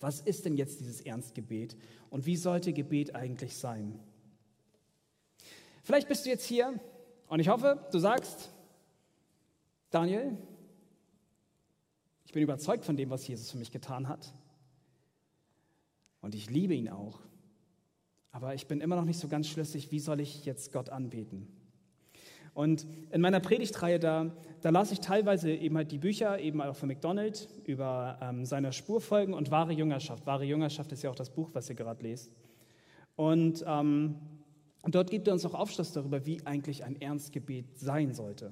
was ist denn jetzt dieses Ernstgebet und wie sollte Gebet eigentlich sein? Vielleicht bist du jetzt hier und ich hoffe, du sagst, Daniel, bin überzeugt von dem, was Jesus für mich getan hat. Und ich liebe ihn auch. Aber ich bin immer noch nicht so ganz schlüssig, wie soll ich jetzt Gott anbeten? Und in meiner Predigtreihe, da, da las ich teilweise eben halt die Bücher, eben auch von McDonald, über ähm, seine Spurfolgen und wahre Jüngerschaft. Wahre Jüngerschaft ist ja auch das Buch, was ihr gerade lest. Und ähm, dort gibt er uns auch Aufschluss darüber, wie eigentlich ein Ernstgebet sein sollte.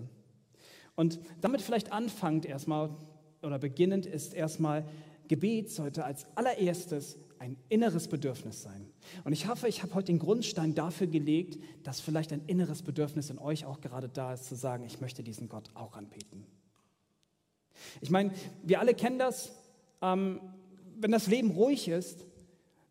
Und damit vielleicht anfangend erstmal oder beginnend ist erstmal, Gebet sollte als allererstes ein inneres Bedürfnis sein. Und ich hoffe, ich habe heute den Grundstein dafür gelegt, dass vielleicht ein inneres Bedürfnis in euch auch gerade da ist, zu sagen, ich möchte diesen Gott auch anbeten. Ich meine, wir alle kennen das, ähm, wenn das Leben ruhig ist,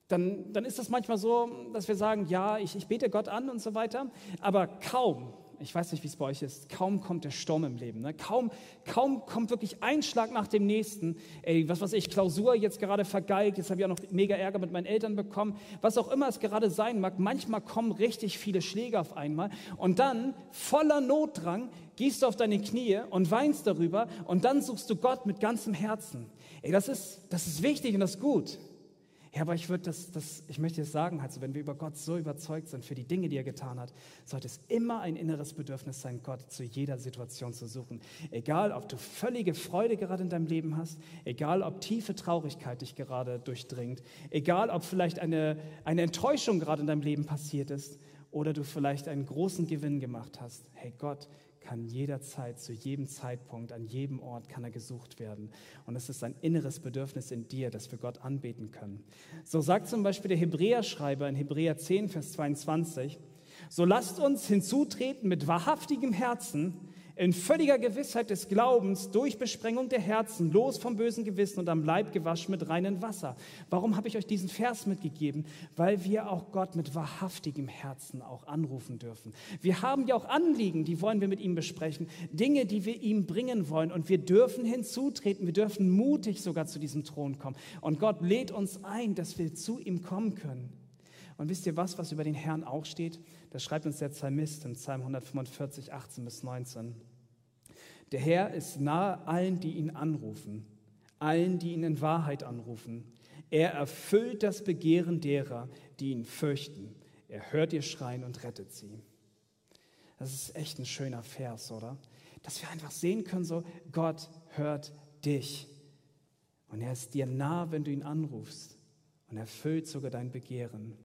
dann, dann ist das manchmal so, dass wir sagen, ja, ich, ich bete Gott an und so weiter, aber kaum ich weiß nicht, wie es bei euch ist, kaum kommt der Sturm im Leben. Ne? Kaum, kaum kommt wirklich ein Schlag nach dem nächsten. Ey, was weiß ich, Klausur jetzt gerade vergeigt, jetzt habe ich auch noch mega Ärger mit meinen Eltern bekommen. Was auch immer es gerade sein mag, manchmal kommen richtig viele Schläge auf einmal. Und dann, voller Notdrang, gehst du auf deine Knie und weinst darüber und dann suchst du Gott mit ganzem Herzen. Ey, das ist, das ist wichtig und das ist gut. Ja, aber ich, würde das, das, ich möchte es sagen, also wenn wir über Gott so überzeugt sind für die Dinge, die er getan hat, sollte es immer ein inneres Bedürfnis sein, Gott zu jeder Situation zu suchen. Egal, ob du völlige Freude gerade in deinem Leben hast, egal, ob tiefe Traurigkeit dich gerade durchdringt, egal, ob vielleicht eine, eine Enttäuschung gerade in deinem Leben passiert ist oder du vielleicht einen großen Gewinn gemacht hast. Hey Gott, kann jederzeit, zu jedem Zeitpunkt, an jedem Ort kann er gesucht werden. Und es ist ein inneres Bedürfnis in dir, dass wir Gott anbeten können. So sagt zum Beispiel der Hebräerschreiber in Hebräer 10, Vers 22, so lasst uns hinzutreten mit wahrhaftigem Herzen, in völliger Gewissheit des Glaubens, durch Besprengung der Herzen, los vom bösen Gewissen und am Leib gewaschen mit reinem Wasser. Warum habe ich euch diesen Vers mitgegeben? Weil wir auch Gott mit wahrhaftigem Herzen auch anrufen dürfen. Wir haben ja auch Anliegen, die wollen wir mit ihm besprechen, Dinge, die wir ihm bringen wollen und wir dürfen hinzutreten, wir dürfen mutig sogar zu diesem Thron kommen. Und Gott lädt uns ein, dass wir zu ihm kommen können. Und wisst ihr was, was über den Herrn auch steht? Das schreibt uns der Psalmist im Psalm 145, 18 bis 19. Der Herr ist nahe allen, die ihn anrufen, allen, die ihn in Wahrheit anrufen. Er erfüllt das Begehren derer, die ihn fürchten. Er hört ihr Schreien und rettet sie. Das ist echt ein schöner Vers, oder? Dass wir einfach sehen können, so Gott hört dich. Und er ist dir nah, wenn du ihn anrufst. Und er erfüllt sogar dein Begehren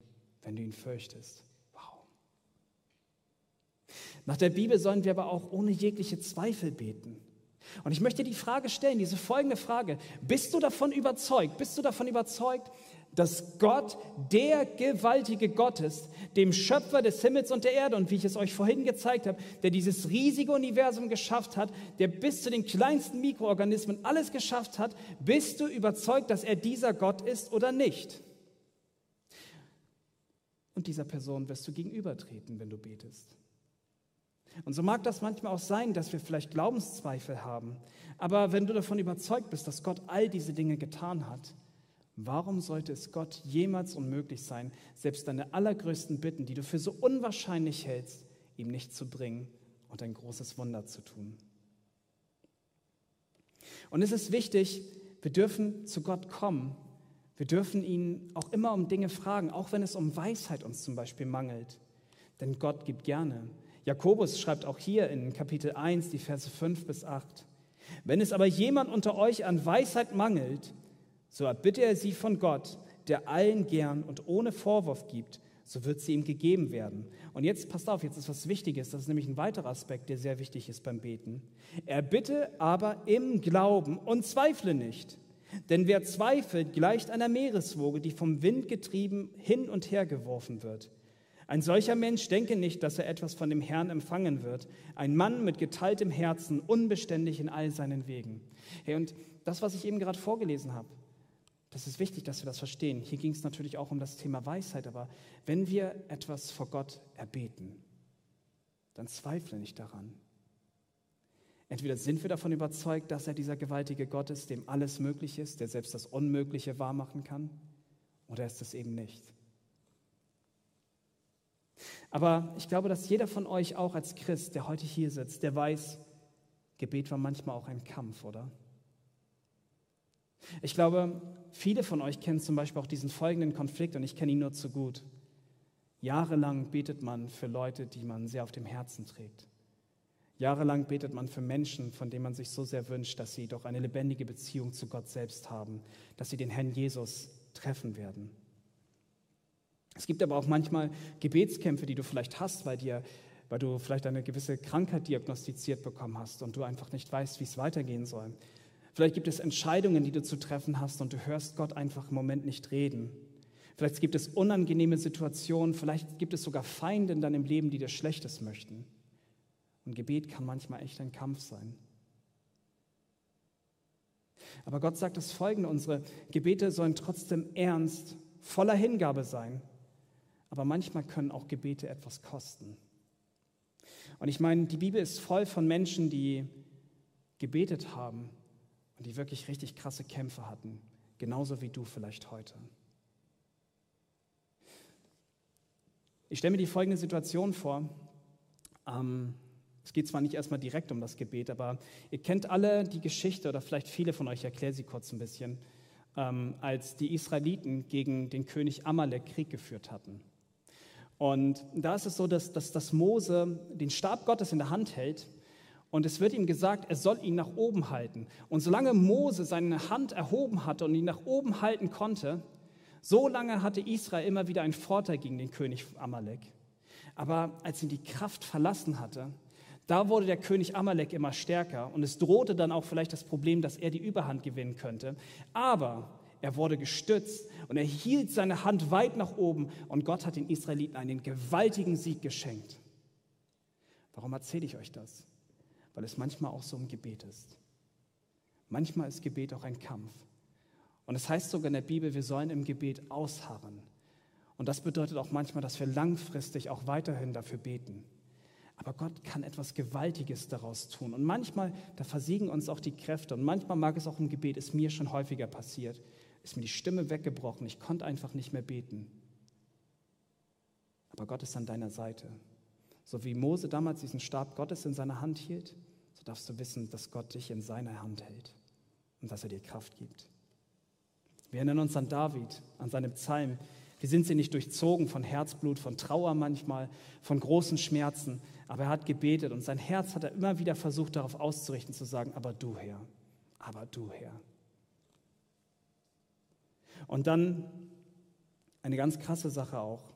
wenn du ihn fürchtest. Wow. Nach der Bibel sollen wir aber auch ohne jegliche Zweifel beten. Und ich möchte die Frage stellen, diese folgende Frage. Bist du davon überzeugt, bist du davon überzeugt, dass Gott der gewaltige Gott ist, dem Schöpfer des Himmels und der Erde und wie ich es euch vorhin gezeigt habe, der dieses riesige Universum geschafft hat, der bis zu den kleinsten Mikroorganismen alles geschafft hat, bist du überzeugt, dass er dieser Gott ist oder nicht? Und dieser Person wirst du gegenübertreten, wenn du betest. Und so mag das manchmal auch sein, dass wir vielleicht Glaubenszweifel haben. Aber wenn du davon überzeugt bist, dass Gott all diese Dinge getan hat, warum sollte es Gott jemals unmöglich sein, selbst deine allergrößten Bitten, die du für so unwahrscheinlich hältst, ihm nicht zu bringen und ein großes Wunder zu tun? Und es ist wichtig, wir dürfen zu Gott kommen wir dürfen ihn auch immer um Dinge fragen, auch wenn es um Weisheit uns zum Beispiel mangelt. Denn Gott gibt gerne. Jakobus schreibt auch hier in Kapitel 1 die Verse 5 bis 8. Wenn es aber jemand unter euch an Weisheit mangelt, so erbitte er sie von Gott, der allen gern und ohne Vorwurf gibt, so wird sie ihm gegeben werden. Und jetzt passt auf, jetzt ist was Wichtiges, das ist nämlich ein weiterer Aspekt, der sehr wichtig ist beim Beten. Er bitte aber im Glauben und zweifle nicht. Denn wer zweifelt, gleicht einer Meereswoge, die vom Wind getrieben hin und her geworfen wird. Ein solcher Mensch denke nicht, dass er etwas von dem Herrn empfangen wird. Ein Mann mit geteiltem Herzen, unbeständig in all seinen Wegen. Hey, und das, was ich eben gerade vorgelesen habe, das ist wichtig, dass wir das verstehen. Hier ging es natürlich auch um das Thema Weisheit, aber wenn wir etwas vor Gott erbeten, dann zweifle nicht daran. Entweder sind wir davon überzeugt, dass er dieser gewaltige Gott ist, dem alles möglich ist, der selbst das Unmögliche wahrmachen kann, oder ist es eben nicht. Aber ich glaube, dass jeder von euch auch als Christ, der heute hier sitzt, der weiß, Gebet war manchmal auch ein Kampf, oder? Ich glaube, viele von euch kennen zum Beispiel auch diesen folgenden Konflikt und ich kenne ihn nur zu gut. Jahrelang betet man für Leute, die man sehr auf dem Herzen trägt. Jahrelang betet man für Menschen, von denen man sich so sehr wünscht, dass sie doch eine lebendige Beziehung zu Gott selbst haben, dass sie den Herrn Jesus treffen werden. Es gibt aber auch manchmal Gebetskämpfe, die du vielleicht hast, weil, dir, weil du vielleicht eine gewisse Krankheit diagnostiziert bekommen hast und du einfach nicht weißt, wie es weitergehen soll. Vielleicht gibt es Entscheidungen, die du zu treffen hast und du hörst Gott einfach im Moment nicht reden. Vielleicht gibt es unangenehme Situationen, vielleicht gibt es sogar Feinde in deinem Leben, die dir Schlechtes möchten. Und Gebet kann manchmal echt ein Kampf sein. Aber Gott sagt das Folgende, unsere Gebete sollen trotzdem ernst, voller Hingabe sein. Aber manchmal können auch Gebete etwas kosten. Und ich meine, die Bibel ist voll von Menschen, die gebetet haben und die wirklich richtig krasse Kämpfe hatten, genauso wie du vielleicht heute. Ich stelle mir die folgende Situation vor. Ähm, Es geht zwar nicht erstmal direkt um das Gebet, aber ihr kennt alle die Geschichte oder vielleicht viele von euch, ich erkläre sie kurz ein bisschen, ähm, als die Israeliten gegen den König Amalek Krieg geführt hatten. Und da ist es so, dass, dass, dass Mose den Stab Gottes in der Hand hält und es wird ihm gesagt, er soll ihn nach oben halten. Und solange Mose seine Hand erhoben hatte und ihn nach oben halten konnte, so lange hatte Israel immer wieder einen Vorteil gegen den König Amalek. Aber als ihn die Kraft verlassen hatte, da wurde der König Amalek immer stärker und es drohte dann auch vielleicht das Problem, dass er die Überhand gewinnen könnte. Aber er wurde gestützt und er hielt seine Hand weit nach oben und Gott hat den Israeliten einen gewaltigen Sieg geschenkt. Warum erzähle ich euch das? Weil es manchmal auch so im Gebet ist. Manchmal ist Gebet auch ein Kampf. Und es heißt sogar in der Bibel, wir sollen im Gebet ausharren. Und das bedeutet auch manchmal, dass wir langfristig auch weiterhin dafür beten. Aber Gott kann etwas Gewaltiges daraus tun. Und manchmal, da versiegen uns auch die Kräfte. Und manchmal mag es auch im Gebet, ist mir schon häufiger passiert, ist mir die Stimme weggebrochen. Ich konnte einfach nicht mehr beten. Aber Gott ist an deiner Seite. So wie Mose damals diesen Stab Gottes in seiner Hand hielt, so darfst du wissen, dass Gott dich in seiner Hand hält und dass er dir Kraft gibt. Wir erinnern uns an David, an seinem Psalm. Wir sind sie nicht durchzogen von Herzblut, von Trauer manchmal, von großen Schmerzen, aber er hat gebetet und sein Herz hat er immer wieder versucht darauf auszurichten, zu sagen, aber du Herr, aber du Herr. Und dann eine ganz krasse Sache auch.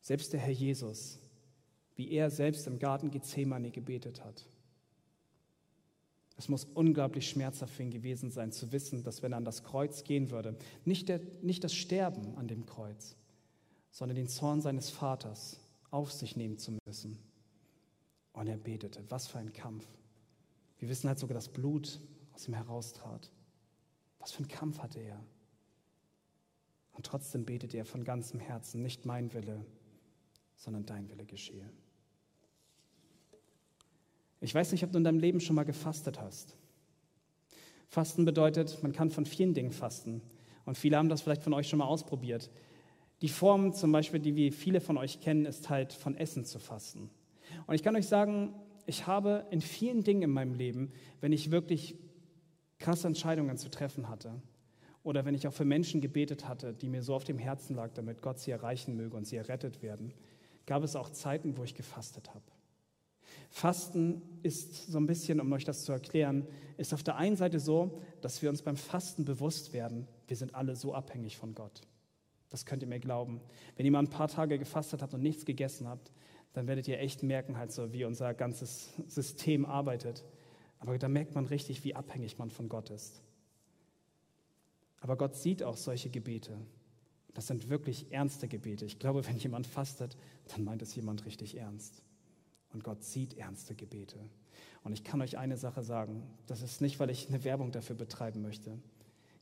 Selbst der Herr Jesus, wie er selbst im Garten Gethsemane gebetet hat. Es muss unglaublich schmerzhaft für ihn gewesen sein, zu wissen, dass wenn er an das Kreuz gehen würde, nicht, der, nicht das Sterben an dem Kreuz, sondern den Zorn seines Vaters auf sich nehmen zu müssen. Und er betete. Was für ein Kampf. Wir wissen halt sogar, dass Blut aus ihm heraustrat. Was für ein Kampf hatte er. Und trotzdem betete er von ganzem Herzen, nicht mein Wille, sondern dein Wille geschehe. Ich weiß nicht, ob du in deinem Leben schon mal gefastet hast. Fasten bedeutet, man kann von vielen Dingen fasten. Und viele haben das vielleicht von euch schon mal ausprobiert. Die Form zum Beispiel, die wir viele von euch kennen, ist halt von Essen zu fasten. Und ich kann euch sagen, ich habe in vielen Dingen in meinem Leben, wenn ich wirklich krasse Entscheidungen zu treffen hatte oder wenn ich auch für Menschen gebetet hatte, die mir so auf dem Herzen lag, damit Gott sie erreichen möge und sie errettet werden, gab es auch Zeiten, wo ich gefastet habe. Fasten ist so ein bisschen, um euch das zu erklären, ist auf der einen Seite so, dass wir uns beim Fasten bewusst werden, wir sind alle so abhängig von Gott. Das könnt ihr mir glauben. Wenn ihr mal ein paar Tage gefastet habt und nichts gegessen habt, dann werdet ihr echt merken, halt so, wie unser ganzes System arbeitet. Aber da merkt man richtig, wie abhängig man von Gott ist. Aber Gott sieht auch solche Gebete. Das sind wirklich ernste Gebete. Ich glaube, wenn jemand fastet, dann meint es jemand richtig ernst. Und Gott sieht ernste Gebete. Und ich kann euch eine Sache sagen, das ist nicht, weil ich eine Werbung dafür betreiben möchte.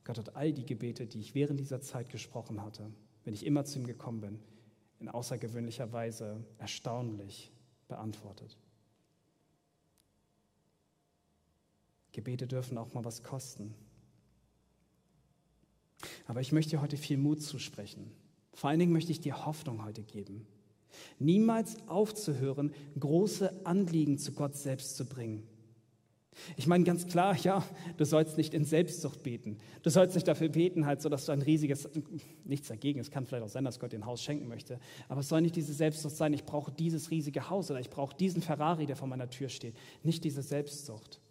Gott hat all die Gebete, die ich während dieser Zeit gesprochen hatte, wenn ich immer zu ihm gekommen bin, in außergewöhnlicher Weise erstaunlich beantwortet. Gebete dürfen auch mal was kosten. Aber ich möchte dir heute viel Mut zusprechen. Vor allen Dingen möchte ich dir Hoffnung heute geben. Niemals aufzuhören, große Anliegen zu Gott selbst zu bringen. Ich meine ganz klar, ja, du sollst nicht in Selbstsucht beten. Du sollst nicht dafür beten, halt so, dass du ein riesiges, nichts dagegen, es kann vielleicht auch sein, dass Gott dir ein Haus schenken möchte, aber es soll nicht diese Selbstsucht sein, ich brauche dieses riesige Haus oder ich brauche diesen Ferrari, der vor meiner Tür steht. Nicht diese Selbstsucht.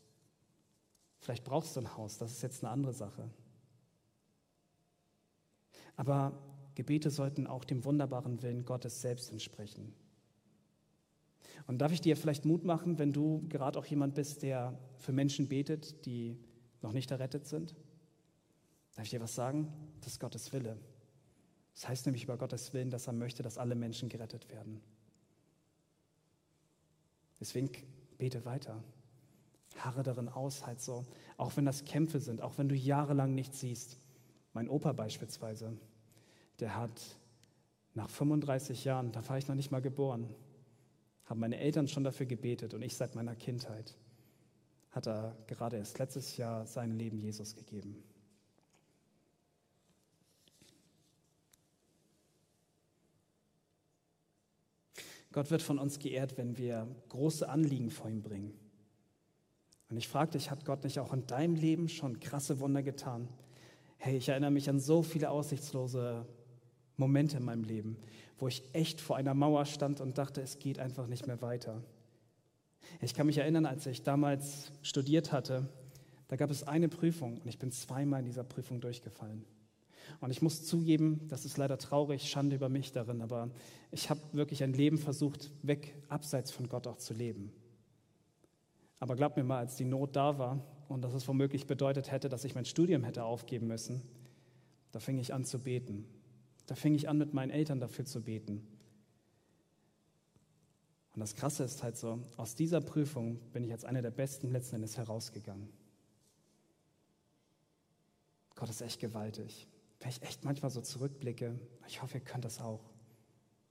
Vielleicht brauchst du ein Haus, das ist jetzt eine andere Sache. Aber Gebete sollten auch dem wunderbaren Willen Gottes selbst entsprechen. Und darf ich dir vielleicht Mut machen, wenn du gerade auch jemand bist, der für Menschen betet, die noch nicht errettet sind? Darf ich dir was sagen? Das ist Gottes Wille. Das heißt nämlich über Gottes Willen, dass er möchte, dass alle Menschen gerettet werden. Deswegen bete weiter. Harre darin aus, halt so. Auch wenn das Kämpfe sind, auch wenn du jahrelang nichts siehst. Mein Opa beispielsweise, der hat nach 35 Jahren, da war ich noch nicht mal geboren, haben meine Eltern schon dafür gebetet und ich seit meiner Kindheit, hat er gerade erst letztes Jahr sein Leben Jesus gegeben. Gott wird von uns geehrt, wenn wir große Anliegen vor ihm bringen. Und ich frage dich, hat Gott nicht auch in deinem Leben schon krasse Wunder getan? Hey, ich erinnere mich an so viele aussichtslose Momente in meinem Leben, wo ich echt vor einer Mauer stand und dachte, es geht einfach nicht mehr weiter. Ich kann mich erinnern, als ich damals studiert hatte, da gab es eine Prüfung und ich bin zweimal in dieser Prüfung durchgefallen. Und ich muss zugeben, das ist leider traurig, Schande über mich darin, aber ich habe wirklich ein Leben versucht, weg, abseits von Gott auch zu leben. Aber glaub mir mal, als die Not da war und dass es womöglich bedeutet hätte, dass ich mein Studium hätte aufgeben müssen, da fing ich an zu beten. Da fing ich an, mit meinen Eltern dafür zu beten. Und das Krasse ist halt so, aus dieser Prüfung bin ich als einer der besten letzten Endes herausgegangen. Gott ist echt gewaltig. Wenn ich echt manchmal so zurückblicke, ich hoffe, ihr könnt das auch.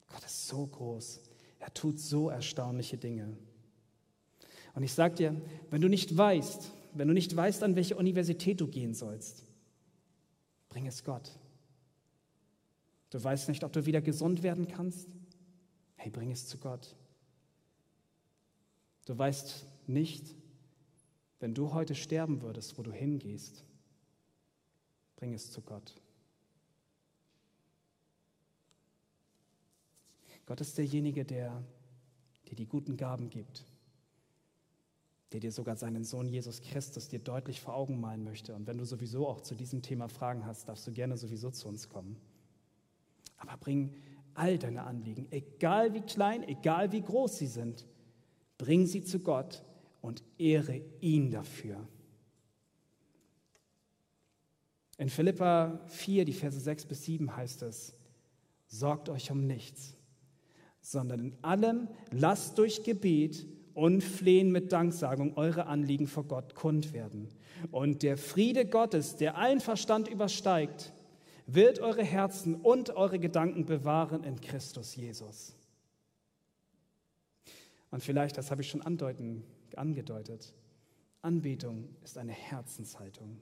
Gott ist so groß. Er tut so erstaunliche Dinge. Und ich sage dir, wenn du nicht weißt, wenn du nicht weißt, an welche Universität du gehen sollst, bring es Gott. Du weißt nicht, ob du wieder gesund werden kannst? Hey, bring es zu Gott. Du weißt nicht, wenn du heute sterben würdest, wo du hingehst. Bring es zu Gott. Gott ist derjenige, der dir die guten Gaben gibt, der dir sogar seinen Sohn Jesus Christus dir deutlich vor Augen malen möchte. Und wenn du sowieso auch zu diesem Thema Fragen hast, darfst du gerne sowieso zu uns kommen. Aber bring all deine Anliegen, egal wie klein, egal wie groß sie sind, bring sie zu Gott und ehre ihn dafür. In Philippa 4, die Verse 6 bis 7 heißt es, sorgt euch um nichts, sondern in allem lasst durch Gebet und Flehen mit Danksagung eure Anliegen vor Gott kund werden. Und der Friede Gottes, der allen Verstand übersteigt, wird eure Herzen und eure Gedanken bewahren in Christus Jesus. Und vielleicht, das habe ich schon andeuten, angedeutet, Anbetung ist eine Herzenshaltung.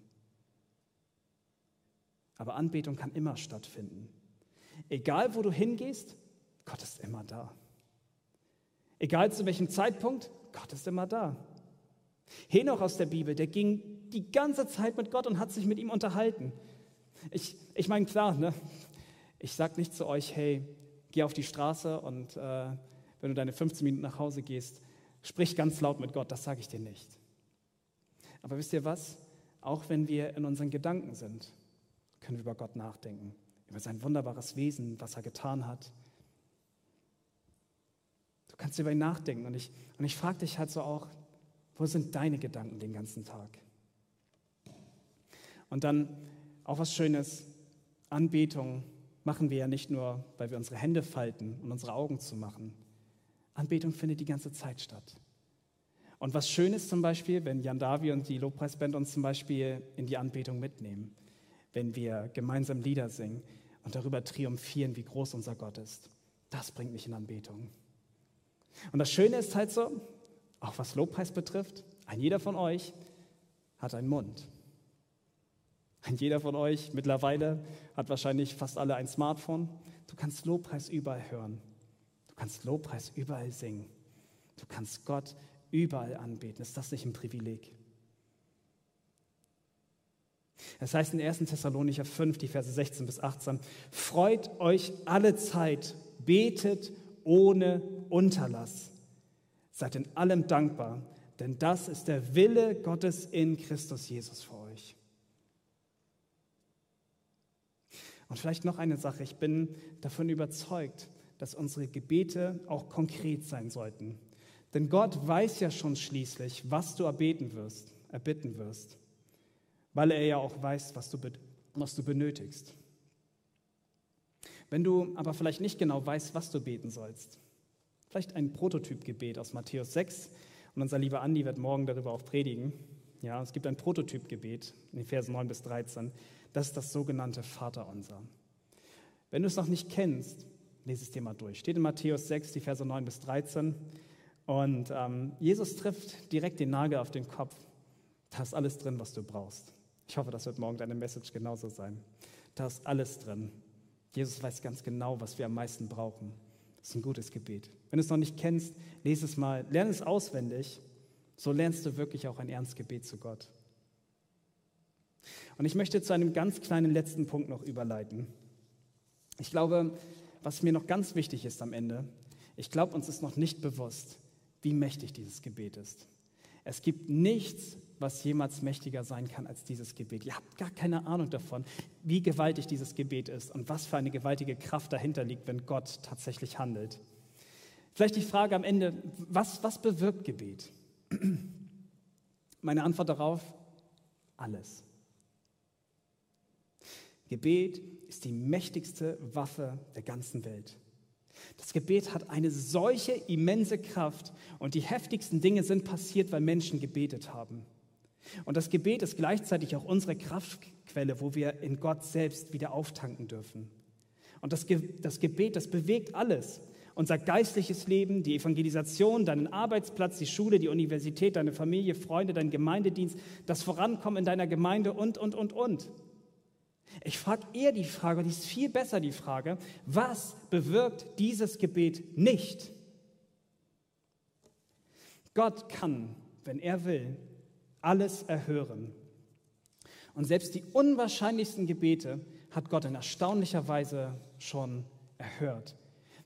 Aber Anbetung kann immer stattfinden. Egal, wo du hingehst, Gott ist immer da. Egal zu welchem Zeitpunkt, Gott ist immer da. Henoch aus der Bibel, der ging die ganze Zeit mit Gott und hat sich mit ihm unterhalten. Ich, ich meine, klar, ne? ich sage nicht zu euch, hey, geh auf die Straße und äh, wenn du deine 15 Minuten nach Hause gehst, sprich ganz laut mit Gott, das sage ich dir nicht. Aber wisst ihr was? Auch wenn wir in unseren Gedanken sind, können wir über Gott nachdenken, über sein wunderbares Wesen, was er getan hat. Du kannst über ihn nachdenken und ich, und ich frage dich halt so auch, wo sind deine Gedanken den ganzen Tag? Und dann auch was Schönes, Anbetung machen wir ja nicht nur, weil wir unsere Hände falten und unsere Augen zu machen. Anbetung findet die ganze Zeit statt. Und was schön ist zum Beispiel, wenn Jan Davi und die Lobpreisband uns zum Beispiel in die Anbetung mitnehmen, wenn wir gemeinsam Lieder singen und darüber triumphieren, wie groß unser Gott ist. Das bringt mich in Anbetung. Und das Schöne ist halt so, auch was Lobpreis betrifft, ein jeder von euch hat einen Mund. Jeder von euch mittlerweile hat wahrscheinlich fast alle ein Smartphone. Du kannst Lobpreis überall hören. Du kannst Lobpreis überall singen. Du kannst Gott überall anbeten. Ist das nicht ein Privileg? Es heißt in 1. Thessalonicher 5, die Verse 16 bis 18, freut euch alle Zeit, betet ohne Unterlass. Seid in allem dankbar, denn das ist der Wille Gottes in Christus Jesus für euch. Und vielleicht noch eine Sache. Ich bin davon überzeugt, dass unsere Gebete auch konkret sein sollten. Denn Gott weiß ja schon schließlich, was du erbeten wirst, erbitten wirst, weil er ja auch weiß, was du, was du benötigst. Wenn du aber vielleicht nicht genau weißt, was du beten sollst, vielleicht ein Prototypgebet aus Matthäus 6, und unser lieber Andi wird morgen darüber auch predigen. Ja, es gibt ein Prototypgebet in den Versen 9 bis 13. Das ist das sogenannte Vaterunser. Wenn du es noch nicht kennst, lese es dir mal durch. Steht in Matthäus 6, die Verse 9 bis 13. Und ähm, Jesus trifft direkt den Nagel auf den Kopf. Da ist alles drin, was du brauchst. Ich hoffe, das wird morgen deine Message genauso sein. Da ist alles drin. Jesus weiß ganz genau, was wir am meisten brauchen. Das ist ein gutes Gebet. Wenn du es noch nicht kennst, lese es mal, lerne es auswendig. So lernst du wirklich auch ein Ernstgebet zu Gott. Und ich möchte zu einem ganz kleinen letzten Punkt noch überleiten. Ich glaube, was mir noch ganz wichtig ist am Ende, ich glaube, uns ist noch nicht bewusst, wie mächtig dieses Gebet ist. Es gibt nichts, was jemals mächtiger sein kann als dieses Gebet. Ihr habt gar keine Ahnung davon, wie gewaltig dieses Gebet ist und was für eine gewaltige Kraft dahinter liegt, wenn Gott tatsächlich handelt. Vielleicht die Frage am Ende, was, was bewirkt Gebet? Meine Antwort darauf, alles. Gebet ist die mächtigste Waffe der ganzen Welt. Das Gebet hat eine solche immense Kraft und die heftigsten Dinge sind passiert, weil Menschen gebetet haben. Und das Gebet ist gleichzeitig auch unsere Kraftquelle, wo wir in Gott selbst wieder auftanken dürfen. Und das, Ge das Gebet, das bewegt alles. Unser geistliches Leben, die Evangelisation, deinen Arbeitsplatz, die Schule, die Universität, deine Familie, Freunde, dein Gemeindedienst, das Vorankommen in deiner Gemeinde und, und, und, und. Ich frage eher die Frage, und die ist viel besser die Frage, was bewirkt dieses Gebet nicht? Gott kann, wenn er will, alles erhören. Und selbst die unwahrscheinlichsten Gebete hat Gott in erstaunlicher Weise schon erhört.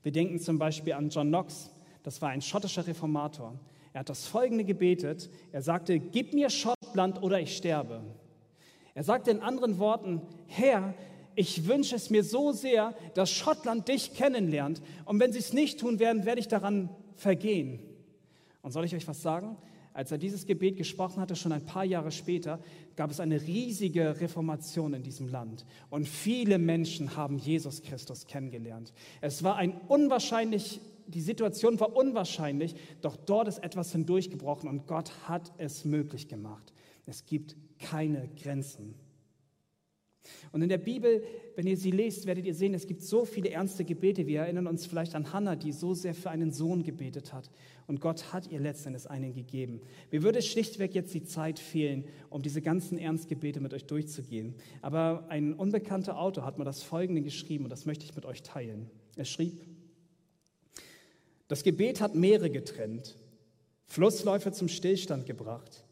Wir denken zum Beispiel an John Knox, das war ein schottischer Reformator. Er hat das folgende gebetet. Er sagte, gib mir Schottland oder ich sterbe. Er sagte in anderen Worten, Herr, ich wünsche es mir so sehr, dass Schottland dich kennenlernt. Und wenn sie es nicht tun werden, werde ich daran vergehen. Und soll ich euch was sagen? Als er dieses Gebet gesprochen hatte, schon ein paar Jahre später, gab es eine riesige Reformation in diesem Land. Und viele Menschen haben Jesus Christus kennengelernt. Es war ein unwahrscheinlich, die Situation war unwahrscheinlich, doch dort ist etwas hindurchgebrochen und Gott hat es möglich gemacht. Es gibt keine Grenzen. Und in der Bibel, wenn ihr sie lest, werdet ihr sehen, es gibt so viele ernste Gebete. Wir erinnern uns vielleicht an Hannah, die so sehr für einen Sohn gebetet hat. Und Gott hat ihr letztendlich einen gegeben. Mir würde schlichtweg jetzt die Zeit fehlen, um diese ganzen Ernstgebete mit euch durchzugehen. Aber ein unbekannter Autor hat mir das Folgende geschrieben und das möchte ich mit euch teilen. Er schrieb, das Gebet hat Meere getrennt, Flussläufe zum Stillstand gebracht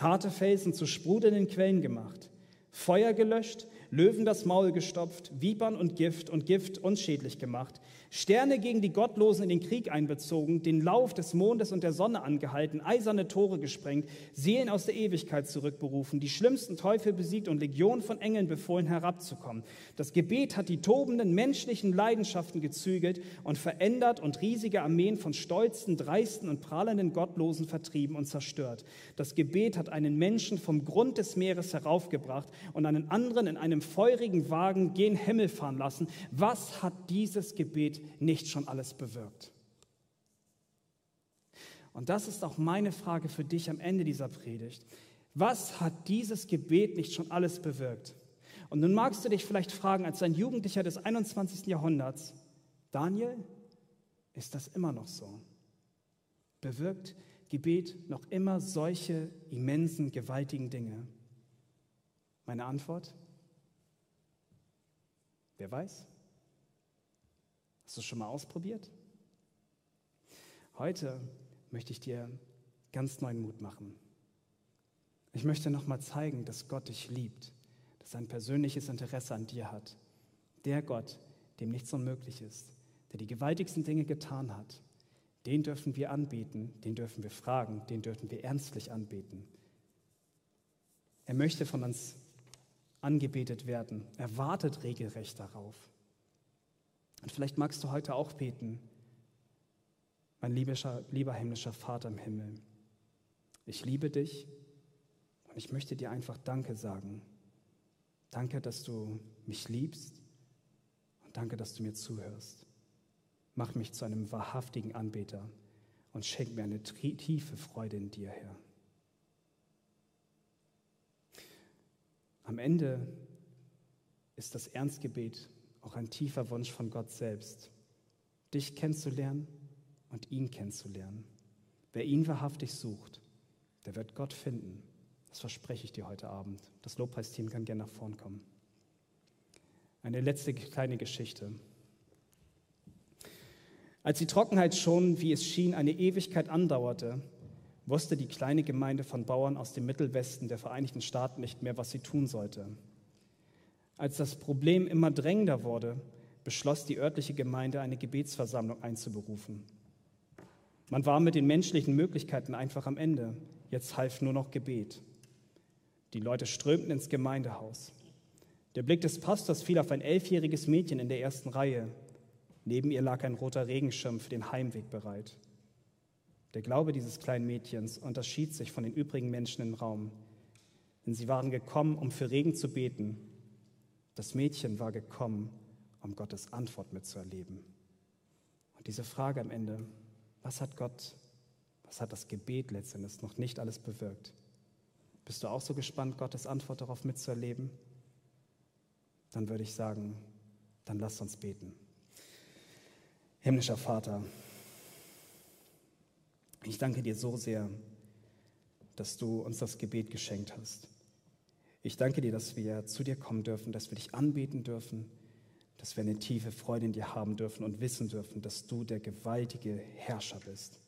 harte Felsen zu sprudelnden Quellen gemacht, Feuer gelöscht, Löwen das Maul gestopft, Vipern und Gift und Gift unschädlich gemacht, Sterne gegen die Gottlosen in den Krieg einbezogen, den Lauf des Mondes und der Sonne angehalten, eiserne Tore gesprengt, Seelen aus der Ewigkeit zurückberufen, die schlimmsten Teufel besiegt und Legionen von Engeln befohlen, herabzukommen. Das Gebet hat die tobenden menschlichen Leidenschaften gezügelt und verändert und riesige Armeen von stolzen, dreisten und prahlenden Gottlosen vertrieben und zerstört. Das Gebet hat einen Menschen vom Grund des Meeres heraufgebracht und einen anderen in einem feurigen Wagen gen Himmel fahren lassen. Was hat dieses Gebet nicht schon alles bewirkt? Und das ist auch meine Frage für dich am Ende dieser Predigt. Was hat dieses Gebet nicht schon alles bewirkt? Und nun magst du dich vielleicht fragen, als ein Jugendlicher des 21. Jahrhunderts, Daniel, ist das immer noch so? Bewirkt Gebet noch immer solche immensen, gewaltigen Dinge? Meine Antwort? Wer weiß? Hast du es schon mal ausprobiert? Heute möchte ich dir ganz neuen Mut machen. Ich möchte nochmal zeigen, dass Gott dich liebt, dass er ein persönliches Interesse an dir hat. Der Gott, dem nichts unmöglich ist, der die gewaltigsten Dinge getan hat, den dürfen wir anbeten, den dürfen wir fragen, den dürfen wir ernstlich anbeten. Er möchte von uns angebetet werden, er wartet regelrecht darauf. Und vielleicht magst du heute auch beten, mein lieber, lieber himmlischer Vater im Himmel. Ich liebe dich und ich möchte dir einfach Danke sagen. Danke, dass du mich liebst und danke, dass du mir zuhörst. Mach mich zu einem wahrhaftigen Anbeter und schenk mir eine tiefe Freude in dir, Herr. Am Ende ist das Ernstgebet auch ein tiefer Wunsch von Gott selbst, dich kennenzulernen und ihn kennenzulernen. Wer ihn wahrhaftig sucht, der wird Gott finden. Das verspreche ich dir heute Abend. Das Lobpreisteam kann gerne nach vorn kommen. Eine letzte kleine Geschichte. Als die Trockenheit schon, wie es schien, eine Ewigkeit andauerte, wusste die kleine Gemeinde von Bauern aus dem Mittelwesten der Vereinigten Staaten nicht mehr, was sie tun sollte. Als das Problem immer drängender wurde, beschloss die örtliche Gemeinde, eine Gebetsversammlung einzuberufen. Man war mit den menschlichen Möglichkeiten einfach am Ende. Jetzt half nur noch Gebet. Die Leute strömten ins Gemeindehaus. Der Blick des Pastors fiel auf ein elfjähriges Mädchen in der ersten Reihe. Neben ihr lag ein roter Regenschirm für den Heimweg bereit. Der Glaube dieses kleinen Mädchens unterschied sich von den übrigen Menschen im Raum, denn sie waren gekommen, um für Regen zu beten. Das Mädchen war gekommen, um Gottes Antwort mitzuerleben. Und diese Frage am Ende, was hat Gott, was hat das Gebet letztendlich noch nicht alles bewirkt? Bist du auch so gespannt, Gottes Antwort darauf mitzuerleben? Dann würde ich sagen, dann lass uns beten. Himmlischer Vater, ich danke dir so sehr, dass du uns das Gebet geschenkt hast. Ich danke dir, dass wir zu dir kommen dürfen, dass wir dich anbeten dürfen, dass wir eine tiefe Freude in dir haben dürfen und wissen dürfen, dass du der gewaltige Herrscher bist.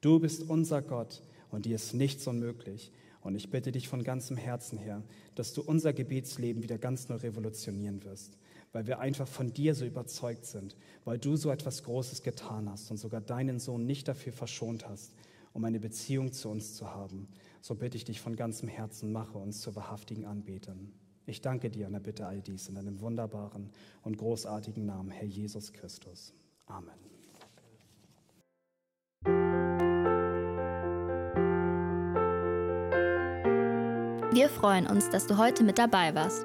Du bist unser Gott und dir ist nichts unmöglich. Und ich bitte dich von ganzem Herzen her, dass du unser Gebetsleben wieder ganz neu revolutionieren wirst, weil wir einfach von dir so überzeugt sind, weil du so etwas Großes getan hast und sogar deinen Sohn nicht dafür verschont hast, um eine Beziehung zu uns zu haben. So bitte ich dich von ganzem Herzen, mache uns zu wahrhaftigen Anbetern. Ich danke dir und erbitte all dies in deinem wunderbaren und großartigen Namen, Herr Jesus Christus. Amen. Wir freuen uns, dass du heute mit dabei warst.